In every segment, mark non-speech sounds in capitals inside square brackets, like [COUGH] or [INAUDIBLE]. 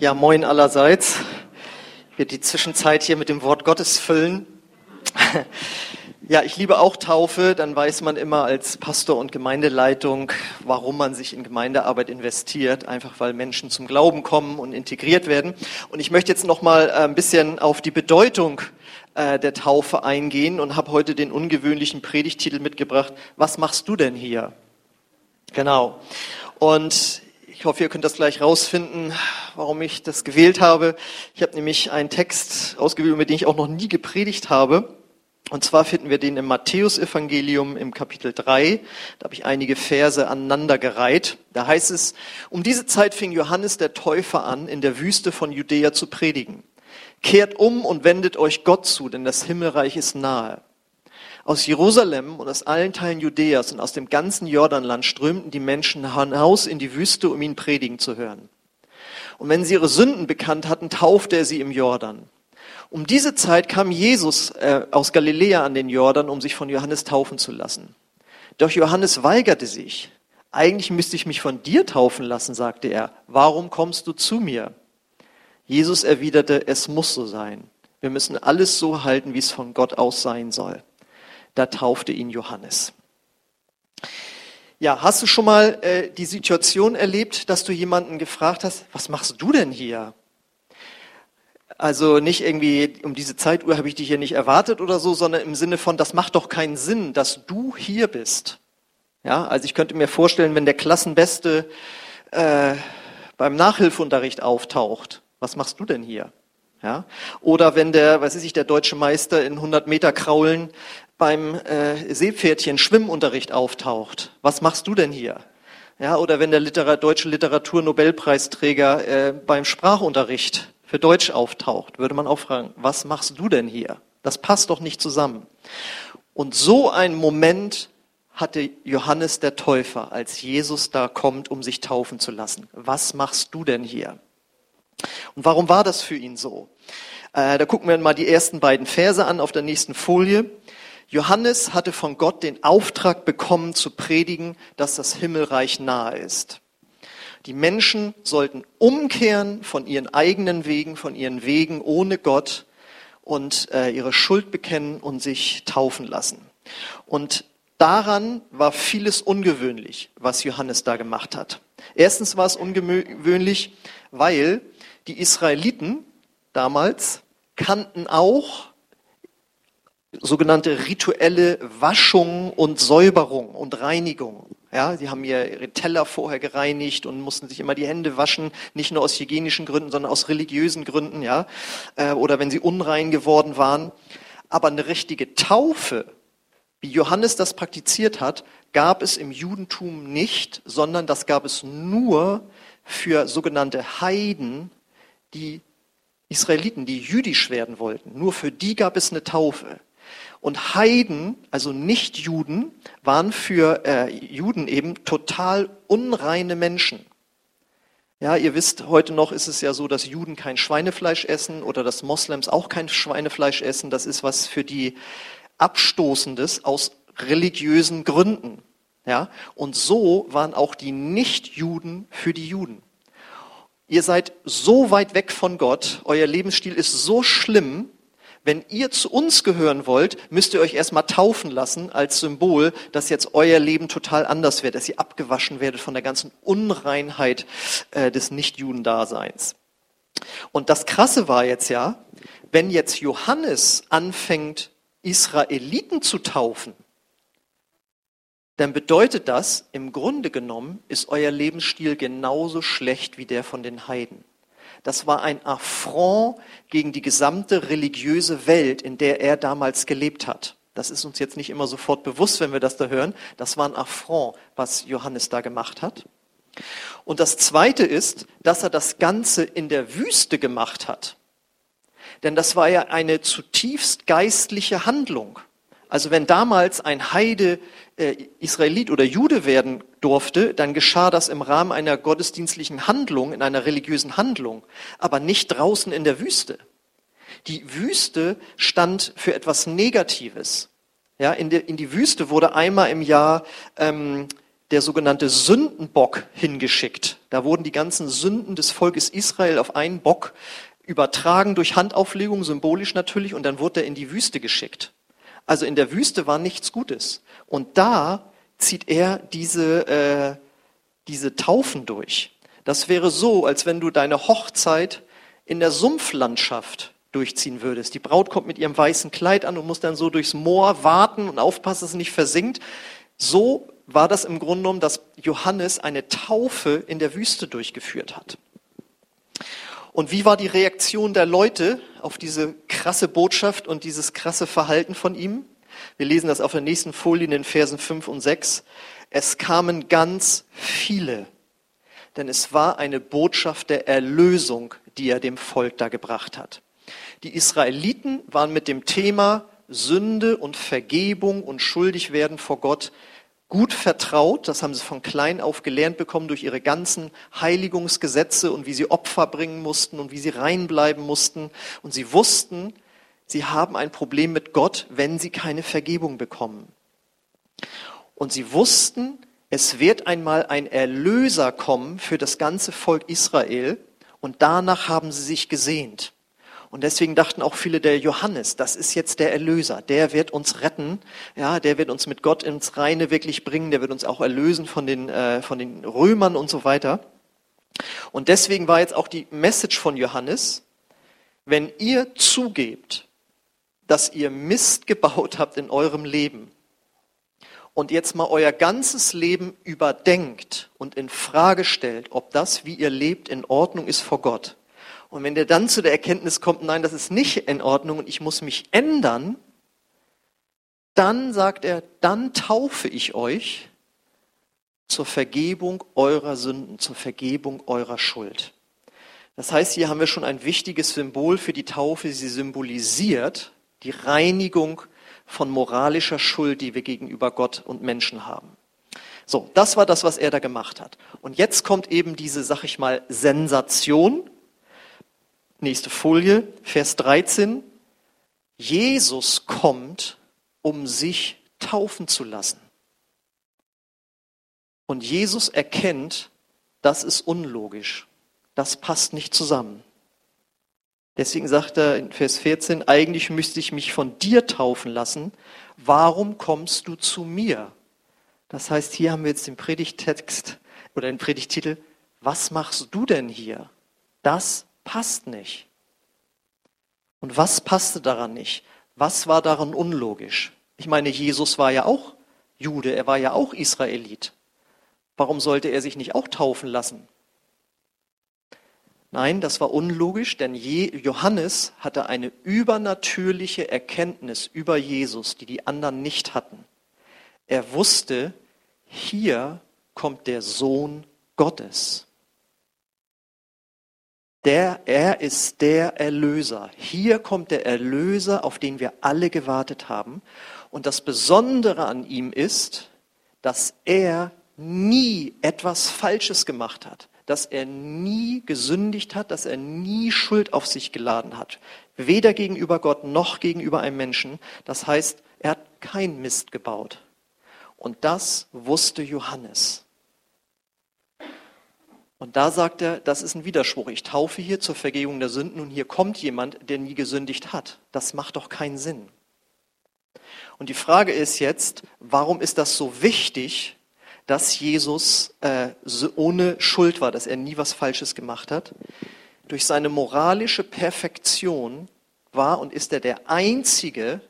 Ja, moin allerseits. Ich werde die Zwischenzeit hier mit dem Wort Gottes füllen. Ja, ich liebe auch Taufe. Dann weiß man immer als Pastor und Gemeindeleitung, warum man sich in Gemeindearbeit investiert. Einfach weil Menschen zum Glauben kommen und integriert werden. Und ich möchte jetzt noch mal äh, ein bisschen auf die Bedeutung äh, der Taufe eingehen und habe heute den ungewöhnlichen Predigtitel mitgebracht. Was machst du denn hier? Genau. Und ich hoffe, ihr könnt das gleich rausfinden, warum ich das gewählt habe. Ich habe nämlich einen Text ausgewählt, über den ich auch noch nie gepredigt habe. Und zwar finden wir den im Matthäusevangelium im Kapitel 3. Da habe ich einige Verse aneinandergereiht. Da heißt es, um diese Zeit fing Johannes der Täufer an, in der Wüste von Judäa zu predigen. Kehrt um und wendet euch Gott zu, denn das Himmelreich ist nahe. Aus Jerusalem und aus allen Teilen Judäas und aus dem ganzen Jordanland strömten die Menschen hinaus in die Wüste, um ihn predigen zu hören. Und wenn sie ihre Sünden bekannt hatten, taufte er sie im Jordan. Um diese Zeit kam Jesus äh, aus Galiläa an den Jordan, um sich von Johannes taufen zu lassen. Doch Johannes weigerte sich. Eigentlich müsste ich mich von dir taufen lassen, sagte er. Warum kommst du zu mir? Jesus erwiderte, es muss so sein. Wir müssen alles so halten, wie es von Gott aus sein soll da taufte ihn Johannes. Ja, hast du schon mal äh, die Situation erlebt, dass du jemanden gefragt hast, was machst du denn hier? Also nicht irgendwie um diese Zeituhr habe ich dich hier nicht erwartet oder so, sondern im Sinne von, das macht doch keinen Sinn, dass du hier bist. Ja, also ich könnte mir vorstellen, wenn der Klassenbeste äh, beim Nachhilfunterricht auftaucht, was machst du denn hier? Ja? Oder wenn der, was weiß ich, der deutsche Meister in 100 Meter Kraulen beim äh, Seepferdchen Schwimmunterricht auftaucht. Was machst du denn hier? Ja, oder wenn der Literar deutsche Literatur-Nobelpreisträger äh, beim Sprachunterricht für Deutsch auftaucht, würde man auch fragen, was machst du denn hier? Das passt doch nicht zusammen. Und so ein Moment hatte Johannes der Täufer, als Jesus da kommt, um sich taufen zu lassen. Was machst du denn hier? Und warum war das für ihn so? Äh, da gucken wir mal die ersten beiden Verse an auf der nächsten Folie. Johannes hatte von Gott den Auftrag bekommen zu predigen, dass das Himmelreich nahe ist. Die Menschen sollten umkehren von ihren eigenen Wegen, von ihren Wegen ohne Gott und äh, ihre Schuld bekennen und sich taufen lassen. Und daran war vieles ungewöhnlich, was Johannes da gemacht hat. Erstens war es ungewöhnlich, weil die Israeliten damals kannten auch sogenannte rituelle Waschung und Säuberung und Reinigung. Ja, sie haben ihre Teller vorher gereinigt und mussten sich immer die Hände waschen, nicht nur aus hygienischen Gründen, sondern aus religiösen Gründen, ja, äh, oder wenn sie unrein geworden waren. Aber eine richtige Taufe, wie Johannes das praktiziert hat, gab es im Judentum nicht, sondern das gab es nur für sogenannte Heiden, die Israeliten, die jüdisch werden wollten. Nur für die gab es eine Taufe. Und Heiden, also Nicht-Juden, waren für äh, Juden eben total unreine Menschen. Ja, ihr wisst, heute noch ist es ja so, dass Juden kein Schweinefleisch essen oder dass Moslems auch kein Schweinefleisch essen. Das ist was für die Abstoßendes aus religiösen Gründen. Ja, und so waren auch die Nicht-Juden für die Juden. Ihr seid so weit weg von Gott, euer Lebensstil ist so schlimm, wenn ihr zu uns gehören wollt, müsst ihr euch erstmal taufen lassen als Symbol, dass jetzt euer Leben total anders wird, dass ihr abgewaschen werdet von der ganzen Unreinheit äh, des Nichtjudendaseins. Und das Krasse war jetzt ja, wenn jetzt Johannes anfängt, Israeliten zu taufen, dann bedeutet das, im Grunde genommen ist euer Lebensstil genauso schlecht wie der von den Heiden. Das war ein Affront gegen die gesamte religiöse Welt, in der er damals gelebt hat. Das ist uns jetzt nicht immer sofort bewusst, wenn wir das da hören. Das war ein Affront, was Johannes da gemacht hat. Und das Zweite ist, dass er das Ganze in der Wüste gemacht hat. Denn das war ja eine zutiefst geistliche Handlung. Also wenn damals ein Heide äh, Israelit oder Jude werden durfte, dann geschah das im Rahmen einer gottesdienstlichen Handlung, in einer religiösen Handlung, aber nicht draußen in der Wüste. Die Wüste stand für etwas Negatives. Ja, in, die, in die Wüste wurde einmal im Jahr ähm, der sogenannte Sündenbock hingeschickt. Da wurden die ganzen Sünden des Volkes Israel auf einen Bock übertragen durch Handauflegung, symbolisch natürlich, und dann wurde er in die Wüste geschickt. Also in der Wüste war nichts Gutes. Und da zieht er diese, äh, diese Taufen durch. Das wäre so, als wenn du deine Hochzeit in der Sumpflandschaft durchziehen würdest. Die Braut kommt mit ihrem weißen Kleid an und muss dann so durchs Moor warten und aufpassen, dass es nicht versinkt. So war das im Grunde genommen, dass Johannes eine Taufe in der Wüste durchgeführt hat. Und wie war die Reaktion der Leute auf diese krasse Botschaft und dieses krasse Verhalten von ihm? Wir lesen das auf der nächsten Folie in den Versen 5 und 6. Es kamen ganz viele, denn es war eine Botschaft der Erlösung, die er dem Volk da gebracht hat. Die Israeliten waren mit dem Thema Sünde und Vergebung und Schuldigwerden vor Gott gut vertraut. Das haben sie von klein auf gelernt bekommen durch ihre ganzen Heiligungsgesetze und wie sie Opfer bringen mussten und wie sie reinbleiben mussten. Und sie wussten, sie haben ein Problem mit Gott, wenn sie keine Vergebung bekommen. Und sie wussten, es wird einmal ein Erlöser kommen für das ganze Volk Israel. Und danach haben sie sich gesehnt. Und deswegen dachten auch viele der Johannes, das ist jetzt der Erlöser, der wird uns retten, ja, der wird uns mit Gott ins Reine wirklich bringen, der wird uns auch erlösen von den, äh, von den Römern und so weiter. Und deswegen war jetzt auch die Message von Johannes, wenn ihr zugebt, dass ihr Mist gebaut habt in eurem Leben und jetzt mal euer ganzes Leben überdenkt und in Frage stellt, ob das, wie ihr lebt, in Ordnung ist vor Gott, und wenn der dann zu der Erkenntnis kommt, nein, das ist nicht in Ordnung und ich muss mich ändern, dann sagt er, dann taufe ich euch zur Vergebung eurer Sünden, zur Vergebung eurer Schuld. Das heißt, hier haben wir schon ein wichtiges Symbol für die Taufe. Sie symbolisiert die Reinigung von moralischer Schuld, die wir gegenüber Gott und Menschen haben. So, das war das, was er da gemacht hat. Und jetzt kommt eben diese, sag ich mal, Sensation, Nächste Folie, Vers 13. Jesus kommt, um sich taufen zu lassen. Und Jesus erkennt, das ist unlogisch. Das passt nicht zusammen. Deswegen sagt er in Vers 14, eigentlich müsste ich mich von dir taufen lassen. Warum kommst du zu mir? Das heißt, hier haben wir jetzt den Predigtext oder den Predigtitel, was machst du denn hier? Das passt nicht. Und was passte daran nicht? Was war daran unlogisch? Ich meine, Jesus war ja auch Jude, er war ja auch Israelit. Warum sollte er sich nicht auch taufen lassen? Nein, das war unlogisch, denn Johannes hatte eine übernatürliche Erkenntnis über Jesus, die die anderen nicht hatten. Er wusste, hier kommt der Sohn Gottes. Der, er ist der Erlöser. Hier kommt der Erlöser, auf den wir alle gewartet haben. Und das Besondere an ihm ist, dass er nie etwas Falsches gemacht hat, dass er nie gesündigt hat, dass er nie Schuld auf sich geladen hat. Weder gegenüber Gott noch gegenüber einem Menschen. Das heißt, er hat kein Mist gebaut. Und das wusste Johannes. Und da sagt er, das ist ein Widerspruch. Ich taufe hier zur Vergebung der Sünden und hier kommt jemand, der nie gesündigt hat. Das macht doch keinen Sinn. Und die Frage ist jetzt, warum ist das so wichtig, dass Jesus äh, ohne Schuld war, dass er nie was Falsches gemacht hat? Durch seine moralische Perfektion war und ist er der Einzige,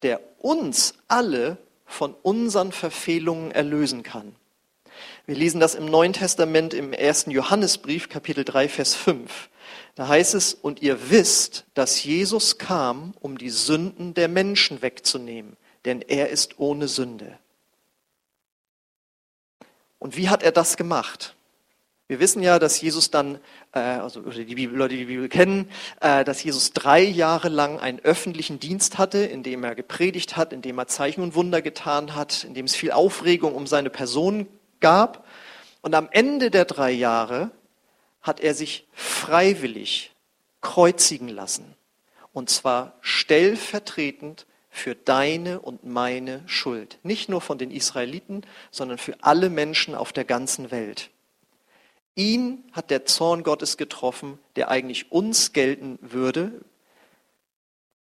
der uns alle von unseren Verfehlungen erlösen kann. Wir lesen das im Neuen Testament im ersten Johannesbrief, Kapitel 3, Vers 5. Da heißt es, und ihr wisst, dass Jesus kam, um die Sünden der Menschen wegzunehmen, denn er ist ohne Sünde. Und wie hat er das gemacht? Wir wissen ja, dass Jesus dann, äh, also die Bibel, Leute, die die Bibel kennen, äh, dass Jesus drei Jahre lang einen öffentlichen Dienst hatte, in dem er gepredigt hat, in dem er Zeichen und Wunder getan hat, in dem es viel Aufregung um seine Person gab. Und am Ende der drei Jahre hat er sich freiwillig kreuzigen lassen. Und zwar stellvertretend für deine und meine Schuld. Nicht nur von den Israeliten, sondern für alle Menschen auf der ganzen Welt. Ihn hat der Zorn Gottes getroffen, der eigentlich uns gelten würde.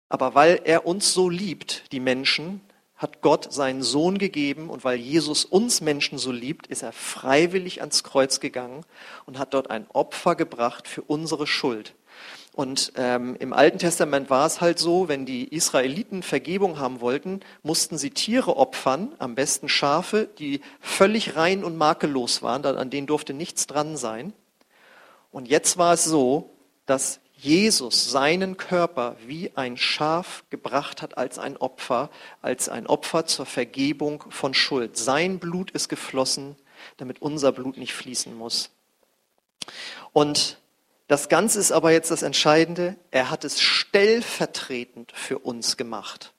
Aber weil er uns so liebt, die Menschen, hat Gott seinen Sohn gegeben und weil Jesus uns Menschen so liebt, ist er freiwillig ans Kreuz gegangen und hat dort ein Opfer gebracht für unsere Schuld. Und ähm, im Alten Testament war es halt so, wenn die Israeliten Vergebung haben wollten, mussten sie Tiere opfern, am besten Schafe, die völlig rein und makellos waren, an denen durfte nichts dran sein. Und jetzt war es so, dass Jesus seinen Körper wie ein Schaf gebracht hat als ein Opfer, als ein Opfer zur Vergebung von Schuld. Sein Blut ist geflossen, damit unser Blut nicht fließen muss. Und das Ganze ist aber jetzt das Entscheidende, er hat es stellvertretend für uns gemacht.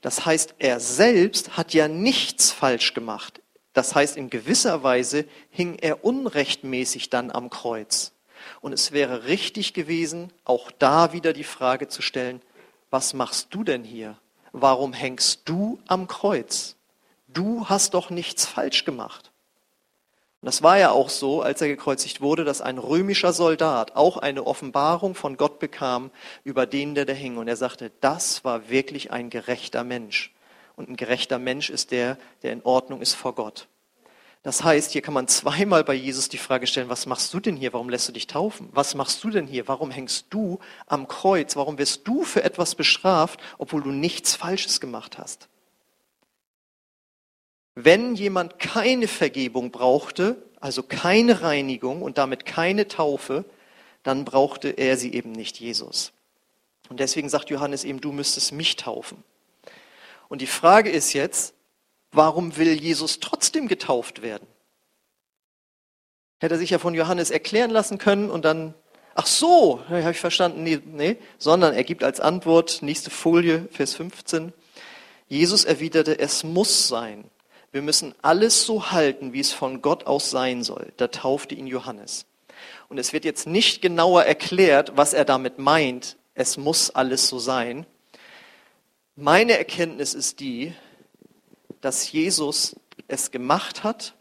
Das heißt, er selbst hat ja nichts falsch gemacht. Das heißt, in gewisser Weise hing er unrechtmäßig dann am Kreuz. Und es wäre richtig gewesen, auch da wieder die Frage zu stellen, was machst du denn hier? Warum hängst du am Kreuz? Du hast doch nichts falsch gemacht. Und das war ja auch so, als er gekreuzigt wurde, dass ein römischer Soldat auch eine Offenbarung von Gott bekam über den, der da hing. Und er sagte, das war wirklich ein gerechter Mensch. Und ein gerechter Mensch ist der, der in Ordnung ist vor Gott. Das heißt, hier kann man zweimal bei Jesus die Frage stellen, was machst du denn hier? Warum lässt du dich taufen? Was machst du denn hier? Warum hängst du am Kreuz? Warum wirst du für etwas bestraft, obwohl du nichts Falsches gemacht hast? Wenn jemand keine Vergebung brauchte, also keine Reinigung und damit keine Taufe, dann brauchte er sie eben nicht Jesus. Und deswegen sagt Johannes eben, du müsstest mich taufen. Und die Frage ist jetzt, warum will Jesus trotzdem getauft werden? Hätte er sich ja von Johannes erklären lassen können und dann, ach so, habe ich verstanden, nee, nee, sondern er gibt als Antwort, nächste Folie, Vers 15, Jesus erwiderte, es muss sein, wir müssen alles so halten, wie es von Gott aus sein soll. Da taufte ihn Johannes. Und es wird jetzt nicht genauer erklärt, was er damit meint. Es muss alles so sein. Meine Erkenntnis ist die, dass Jesus es gemacht hat,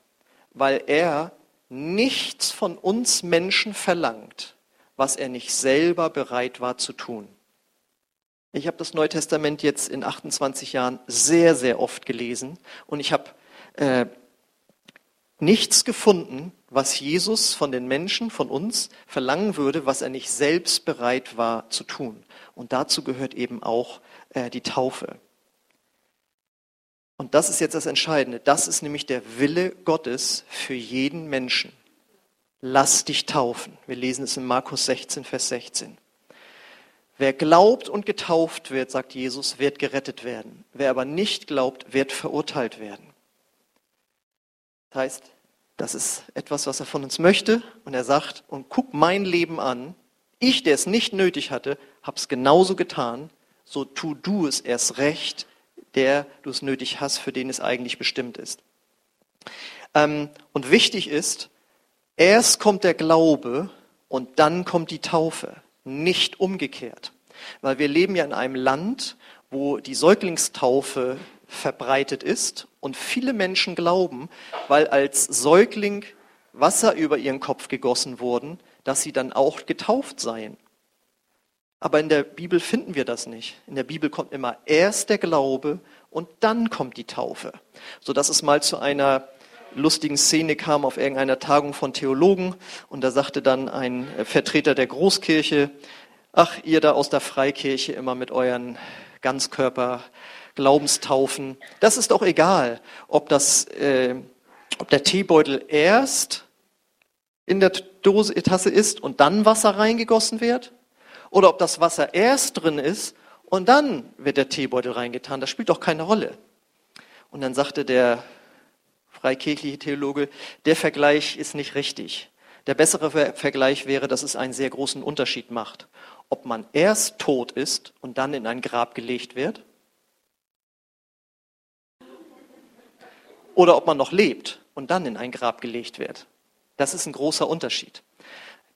weil er nichts von uns Menschen verlangt, was er nicht selber bereit war zu tun. Ich habe das Neue Testament jetzt in 28 Jahren sehr, sehr oft gelesen und ich habe äh, nichts gefunden, was Jesus von den Menschen, von uns verlangen würde, was er nicht selbst bereit war zu tun. Und dazu gehört eben auch äh, die Taufe. Und das ist jetzt das Entscheidende. Das ist nämlich der Wille Gottes für jeden Menschen. Lass dich taufen. Wir lesen es in Markus 16, Vers 16. Wer glaubt und getauft wird, sagt Jesus, wird gerettet werden. Wer aber nicht glaubt, wird verurteilt werden. Das heißt, das ist etwas, was er von uns möchte. Und er sagt, und guck mein Leben an. Ich, der es nicht nötig hatte, habe es genauso getan. So tu du es erst recht, der du es nötig hast, für den es eigentlich bestimmt ist. Ähm, und wichtig ist, erst kommt der Glaube und dann kommt die Taufe, nicht umgekehrt. Weil wir leben ja in einem Land, wo die Säuglingstaufe verbreitet ist und viele Menschen glauben, weil als Säugling Wasser über ihren Kopf gegossen wurden, dass sie dann auch getauft seien. Aber in der Bibel finden wir das nicht. In der Bibel kommt immer erst der Glaube und dann kommt die Taufe. So dass es mal zu einer lustigen Szene kam auf irgendeiner Tagung von Theologen und da sagte dann ein Vertreter der Großkirche, ach, ihr da aus der Freikirche immer mit euren Ganzkörper Glaubenstaufen. Das ist doch egal, ob, das, äh, ob der Teebeutel erst in der Dose, Tasse ist und dann Wasser reingegossen wird oder ob das Wasser erst drin ist und dann wird der Teebeutel reingetan. Das spielt doch keine Rolle. Und dann sagte der freikirchliche Theologe, der Vergleich ist nicht richtig. Der bessere Vergleich wäre, dass es einen sehr großen Unterschied macht, ob man erst tot ist und dann in ein Grab gelegt wird oder ob man noch lebt und dann in ein Grab gelegt wird. Das ist ein großer Unterschied.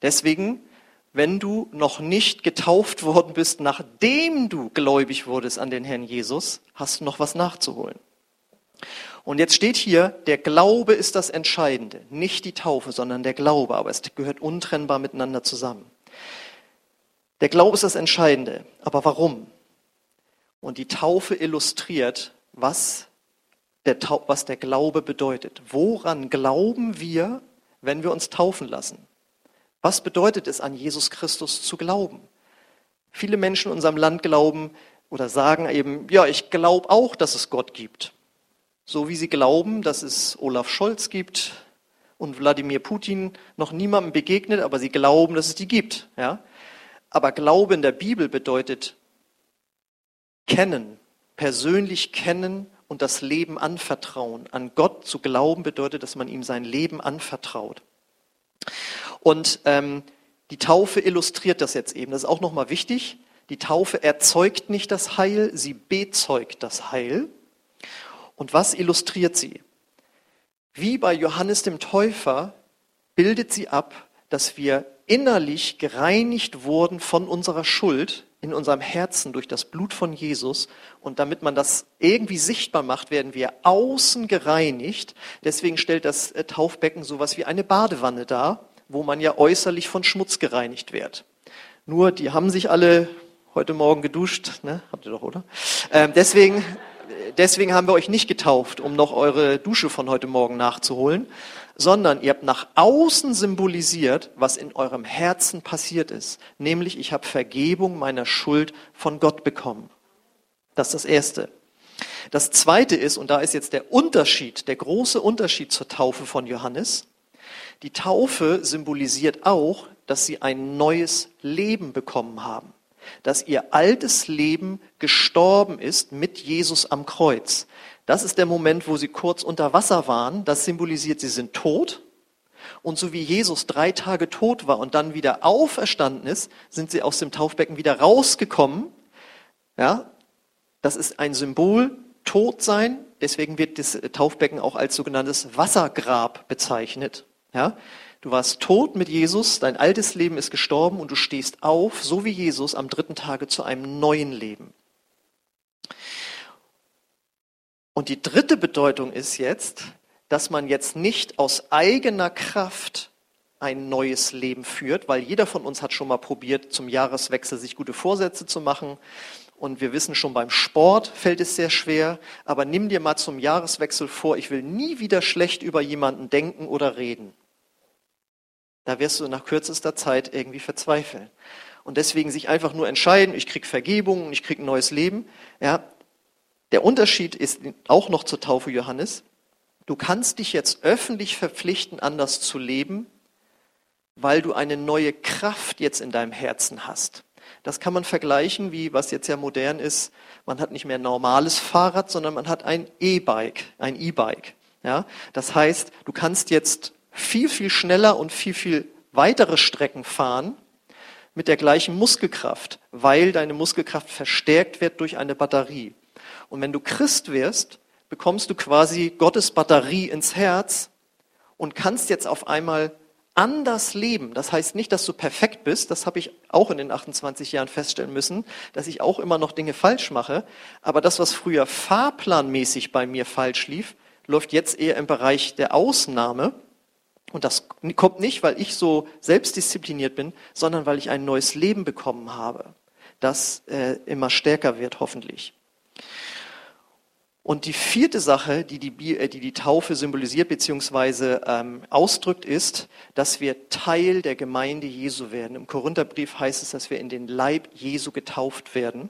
Deswegen, wenn du noch nicht getauft worden bist, nachdem du gläubig wurdest an den Herrn Jesus, hast du noch was nachzuholen. Und jetzt steht hier, der Glaube ist das Entscheidende, nicht die Taufe, sondern der Glaube, aber es gehört untrennbar miteinander zusammen. Der Glaube ist das Entscheidende, aber warum? Und die Taufe illustriert, was der, was der Glaube bedeutet. Woran glauben wir, wenn wir uns taufen lassen? Was bedeutet es, an Jesus Christus zu glauben? Viele Menschen in unserem Land glauben oder sagen eben, ja, ich glaube auch, dass es Gott gibt. So wie sie glauben, dass es Olaf Scholz gibt und Wladimir Putin noch niemandem begegnet, aber sie glauben, dass es die gibt. Ja? Aber Glaube in der Bibel bedeutet kennen, persönlich kennen und das Leben anvertrauen. An Gott zu glauben bedeutet, dass man ihm sein Leben anvertraut. Und ähm, die Taufe illustriert das jetzt eben. Das ist auch nochmal wichtig. Die Taufe erzeugt nicht das Heil, sie bezeugt das Heil. Und was illustriert sie? Wie bei Johannes dem Täufer bildet sie ab, dass wir innerlich gereinigt wurden von unserer Schuld in unserem Herzen durch das Blut von Jesus. Und damit man das irgendwie sichtbar macht, werden wir außen gereinigt. Deswegen stellt das äh, Taufbecken sowas wie eine Badewanne dar, wo man ja äußerlich von Schmutz gereinigt wird. Nur, die haben sich alle heute Morgen geduscht, ne? Habt ihr doch, oder? Ähm, deswegen, deswegen haben wir euch nicht getauft, um noch eure Dusche von heute Morgen nachzuholen, sondern ihr habt nach außen symbolisiert, was in eurem Herzen passiert ist. Nämlich, ich habe Vergebung meiner Schuld von Gott bekommen. Das ist das Erste. Das Zweite ist, und da ist jetzt der Unterschied, der große Unterschied zur Taufe von Johannes, die Taufe symbolisiert auch, dass sie ein neues Leben bekommen haben, dass ihr altes Leben gestorben ist mit Jesus am Kreuz. Das ist der Moment, wo sie kurz unter Wasser waren. Das symbolisiert, sie sind tot. Und so wie Jesus drei Tage tot war und dann wieder auferstanden ist, sind sie aus dem Taufbecken wieder rausgekommen. Ja, das ist ein Symbol, tot sein. Deswegen wird das Taufbecken auch als sogenanntes Wassergrab bezeichnet. Ja, du warst tot mit Jesus, dein altes Leben ist gestorben und du stehst auf, so wie Jesus, am dritten Tage zu einem neuen Leben. Und die dritte Bedeutung ist jetzt, dass man jetzt nicht aus eigener Kraft ein neues Leben führt, weil jeder von uns hat schon mal probiert, zum Jahreswechsel sich gute Vorsätze zu machen. Und wir wissen schon, beim Sport fällt es sehr schwer. Aber nimm dir mal zum Jahreswechsel vor, ich will nie wieder schlecht über jemanden denken oder reden. Da wirst du nach kürzester Zeit irgendwie verzweifeln. Und deswegen sich einfach nur entscheiden, ich krieg Vergebung, ich krieg ein neues Leben. Ja, der Unterschied ist auch noch zur Taufe Johannes. Du kannst dich jetzt öffentlich verpflichten, anders zu leben, weil du eine neue Kraft jetzt in deinem Herzen hast. Das kann man vergleichen, wie was jetzt ja modern ist. Man hat nicht mehr ein normales Fahrrad, sondern man hat ein E-Bike, ein E-Bike. Ja, das heißt, du kannst jetzt viel, viel schneller und viel, viel weitere Strecken fahren mit der gleichen Muskelkraft, weil deine Muskelkraft verstärkt wird durch eine Batterie. Und wenn du Christ wirst, bekommst du quasi Gottes Batterie ins Herz und kannst jetzt auf einmal anders leben. Das heißt nicht, dass du perfekt bist, das habe ich auch in den 28 Jahren feststellen müssen, dass ich auch immer noch Dinge falsch mache, aber das, was früher fahrplanmäßig bei mir falsch lief, läuft jetzt eher im Bereich der Ausnahme. Und das kommt nicht, weil ich so selbstdiszipliniert bin, sondern weil ich ein neues Leben bekommen habe, das äh, immer stärker wird, hoffentlich. Und die vierte Sache, die die, äh, die, die Taufe symbolisiert bzw. Ähm, ausdrückt, ist, dass wir Teil der Gemeinde Jesu werden. Im Korintherbrief heißt es, dass wir in den Leib Jesu getauft werden.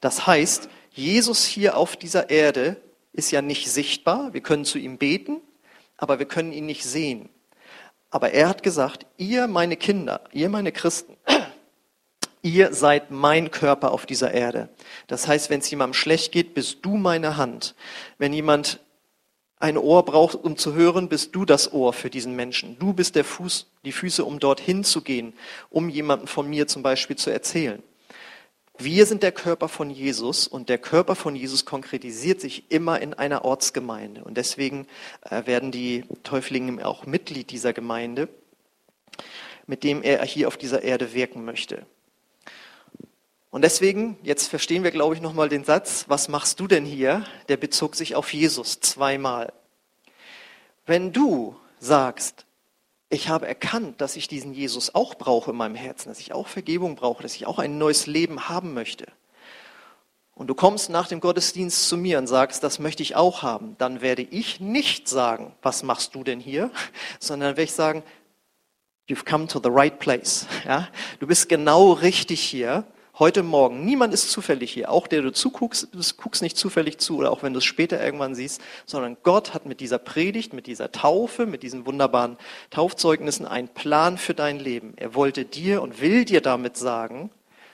Das heißt, Jesus hier auf dieser Erde ist ja nicht sichtbar. Wir können zu ihm beten, aber wir können ihn nicht sehen. Aber er hat gesagt, ihr meine Kinder, ihr meine Christen, [CLEARS THROAT] ihr seid mein Körper auf dieser Erde. Das heißt, wenn es jemandem schlecht geht, bist du meine Hand. Wenn jemand ein Ohr braucht, um zu hören, bist du das Ohr für diesen Menschen. Du bist der Fuß, die Füße, um dorthin zu gehen, um jemanden von mir zum Beispiel zu erzählen. Wir sind der Körper von Jesus und der Körper von Jesus konkretisiert sich immer in einer Ortsgemeinde. Und deswegen äh, werden die Täuflinge auch Mitglied dieser Gemeinde, mit dem er hier auf dieser Erde wirken möchte. Und deswegen, jetzt verstehen wir, glaube ich, nochmal den Satz, was machst du denn hier? Der bezog sich auf Jesus zweimal. Wenn du sagst, ich habe erkannt, dass ich diesen Jesus auch brauche in meinem Herzen, dass ich auch Vergebung brauche, dass ich auch ein neues Leben haben möchte. Und du kommst nach dem Gottesdienst zu mir und sagst, das möchte ich auch haben, dann werde ich nicht sagen, was machst du denn hier, [LAUGHS] sondern werde ich sagen, you've come to the right place. Ja? Du bist genau richtig hier heute Morgen. Niemand ist zufällig hier. Auch der du zuguckst, du guckst nicht zufällig zu oder auch wenn du es später irgendwann siehst, sondern Gott hat mit dieser Predigt, mit dieser Taufe, mit diesen wunderbaren Taufzeugnissen einen Plan für dein Leben. Er wollte dir und will dir damit sagen,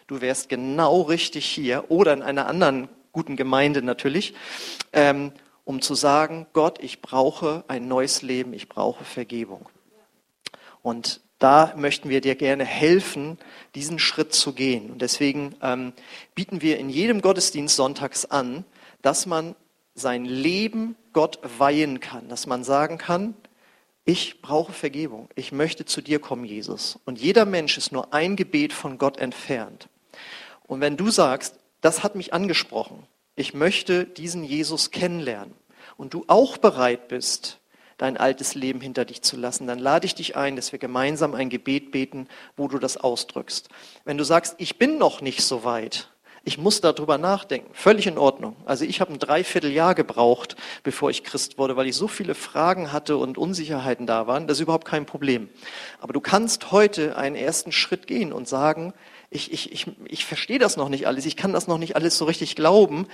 du wärst genau richtig hier oder in einer anderen guten Gemeinde natürlich, ähm, um zu sagen, Gott, ich brauche ein neues Leben, ich brauche Vergebung. Und da möchten wir dir gerne helfen, diesen Schritt zu gehen. Und deswegen ähm, bieten wir in jedem Gottesdienst sonntags an, dass man sein Leben Gott weihen kann, dass man sagen kann, ich brauche Vergebung, ich möchte zu dir kommen, Jesus. Und jeder Mensch ist nur ein Gebet von Gott entfernt. Und wenn du sagst, das hat mich angesprochen, ich möchte diesen Jesus kennenlernen und du auch bereit bist, dein altes Leben hinter dich zu lassen, dann lade ich dich ein, dass wir gemeinsam ein Gebet beten, wo du das ausdrückst. Wenn du sagst, ich bin noch nicht so weit, ich muss darüber nachdenken, völlig in Ordnung. Also ich habe ein Dreivierteljahr gebraucht, bevor ich Christ wurde, weil ich so viele Fragen hatte und Unsicherheiten da waren. Das ist überhaupt kein Problem. Aber du kannst heute einen ersten Schritt gehen und sagen, ich, ich, ich, ich verstehe das noch nicht alles, ich kann das noch nicht alles so richtig glauben,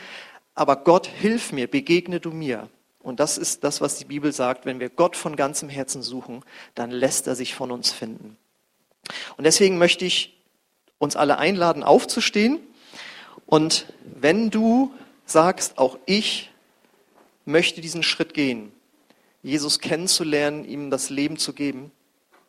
aber Gott, hilf mir, begegne du mir. Und das ist das, was die Bibel sagt. Wenn wir Gott von ganzem Herzen suchen, dann lässt er sich von uns finden. Und deswegen möchte ich uns alle einladen, aufzustehen. Und wenn du sagst, auch ich möchte diesen Schritt gehen, Jesus kennenzulernen, ihm das Leben zu geben,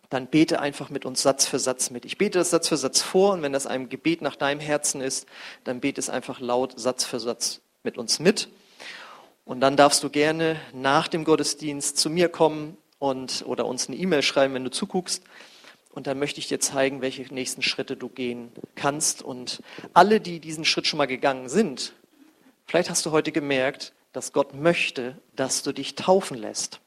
dann bete einfach mit uns Satz für Satz mit. Ich bete das Satz für Satz vor und wenn das ein Gebet nach deinem Herzen ist, dann bete es einfach laut Satz für Satz mit uns mit. Und dann darfst du gerne nach dem Gottesdienst zu mir kommen und oder uns eine E-Mail schreiben, wenn du zuguckst. Und dann möchte ich dir zeigen, welche nächsten Schritte du gehen kannst. Und alle, die diesen Schritt schon mal gegangen sind, vielleicht hast du heute gemerkt, dass Gott möchte, dass du dich taufen lässt.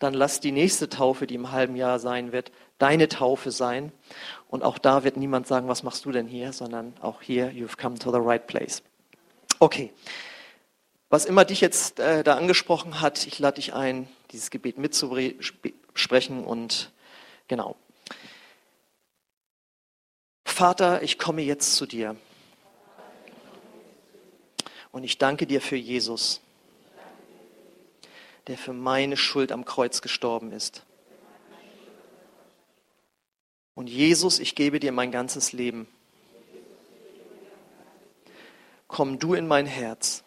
Dann lass die nächste Taufe, die im halben Jahr sein wird, deine Taufe sein. Und auch da wird niemand sagen, was machst du denn hier, sondern auch hier, you've come to the right place. Okay. Was immer dich jetzt äh, da angesprochen hat, ich lade dich ein, dieses Gebet mitzusprechen und genau. Vater, ich komme jetzt zu dir. Und ich danke dir für Jesus, der für meine Schuld am Kreuz gestorben ist. Und Jesus, ich gebe dir mein ganzes Leben. Komm du in mein Herz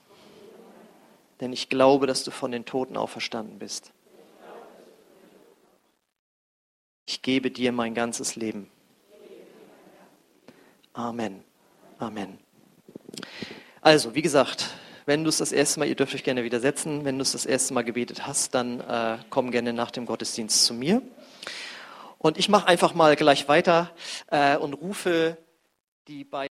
denn ich glaube, dass du von den Toten auferstanden bist. Ich gebe dir mein ganzes Leben. Amen. Amen. Also, wie gesagt, wenn du es das erste Mal, ihr dürft euch gerne widersetzen, wenn du es das erste Mal gebetet hast, dann äh, komm gerne nach dem Gottesdienst zu mir. Und ich mache einfach mal gleich weiter äh, und rufe die beiden.